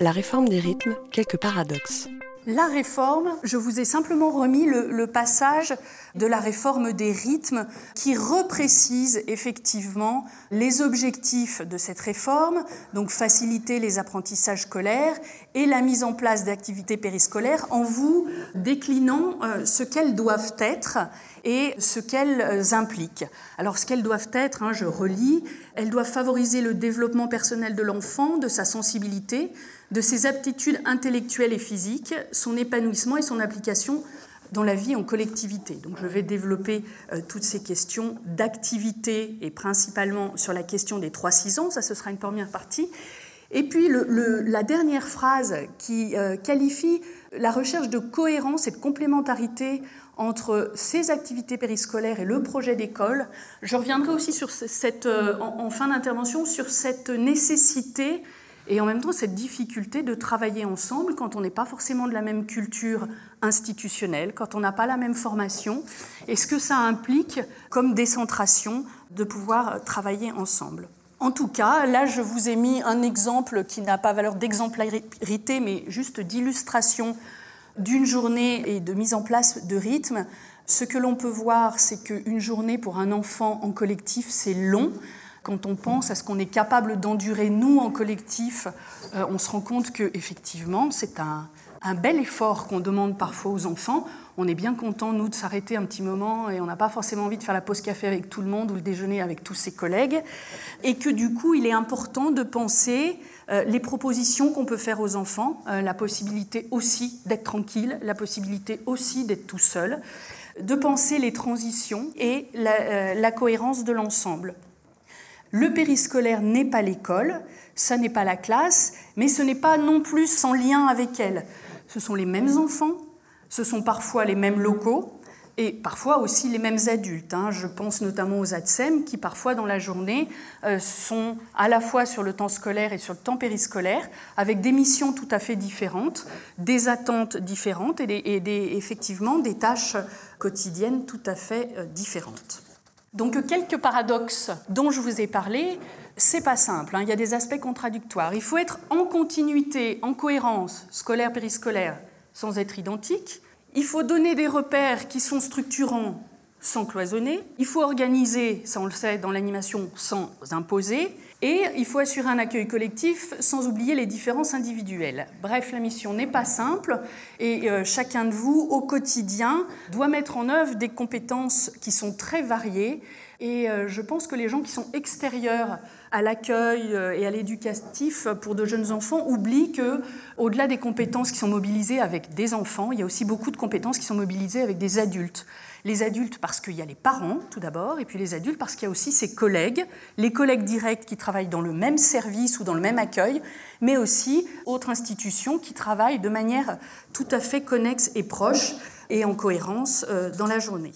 La réforme des rythmes, quelques paradoxes. La réforme, je vous ai simplement remis le, passage de la réforme des rythmes qui reprécise effectivement les objectifs de cette réforme, donc faciliter les apprentissages scolaires et la mise en place d'activités périscolaires en vous déclinant euh, ce qu'elles doivent être et ce qu'elles euh, impliquent. Alors ce qu'elles doivent être, hein, je relis, elles doivent favoriser le développement personnel de l'enfant, de sa sensibilité, de ses aptitudes intellectuelles et physiques, son épanouissement et son application dans la vie en collectivité. Donc je vais développer euh, toutes ces questions d'activité et principalement sur la question des 3-6 ans, ça ce sera une première partie. Et puis la dernière phrase qui euh, qualifie la recherche de cohérence et de complémentarité entre ces activités périscolaires et le projet d'école. Je reviendrai aussi euh, en, fin d'intervention sur cette nécessité et en même temps cette difficulté de travailler ensemble quand on n'est pas forcément de la même culture institutionnelle, quand on n'a pas la même formation, et ce que ça implique comme décentration de pouvoir travailler ensemble? En tout cas, là, je vous ai mis un exemple qui n'a pas valeur d'exemplarité, mais juste d'illustration d'une journée et de mise en place de rythme. Ce que l'on peut voir, c'est qu'une journée pour un enfant en collectif, c'est long. Quand on pense à ce qu'on est capable d'endurer, nous, en collectif, euh, on se rend compte qu'effectivement, c'est un, bel effort qu'on demande parfois aux enfants. On est bien content, nous, de s'arrêter un petit moment et on n'a pas forcément envie de faire la pause café avec tout le monde ou le déjeuner avec tous ses collègues. Et que du coup, il est important de penser euh, les propositions qu'on peut faire aux enfants, euh, la possibilité aussi d'être tranquille, la possibilité aussi d'être tout seul, de penser les transitions et la cohérence de l'ensemble. Le périscolaire n'est pas l'école, ça n'est pas la classe, mais ce n'est pas non plus sans lien avec elle ce sont les mêmes enfants, ce sont parfois les mêmes locaux et parfois aussi les mêmes adultes. Hein. Je pense notamment aux ATSEM qui parfois dans la journée euh, sont à la fois sur le temps scolaire et sur le temps périscolaire avec des missions tout à fait différentes, des attentes différentes et, effectivement des tâches quotidiennes tout à fait euh, différentes. Donc quelques paradoxes dont je vous ai parlé, c'est pas simple, hein. il y a des aspects contradictoires. Il faut être en continuité, en cohérence scolaire périscolaire sans être identique. Il faut donner des repères qui sont structurants sans cloisonner. Il faut organiser, ça on le sait dans l'animation, sans imposer. Et il faut assurer un accueil collectif sans oublier les différences individuelles. Bref, la mission n'est pas simple et euh, chacun de vous, au quotidien, doit mettre en œuvre des compétences qui sont très variées. Et euh, je pense que les gens qui sont extérieurs à l'accueil euh, et à l'éducatif pour de jeunes enfants oublient que, au-delà des compétences qui sont mobilisées avec des enfants, il y a aussi beaucoup de compétences qui sont mobilisées avec des adultes. Les adultes parce qu'il y a les parents, tout d'abord, et puis les adultes parce qu'il y a aussi ses collègues, les collègues directs qui travaillent dans le même service ou dans le même accueil, mais aussi autres institutions qui travaillent de manière tout à fait connexe et proche et en cohérence euh, dans la journée.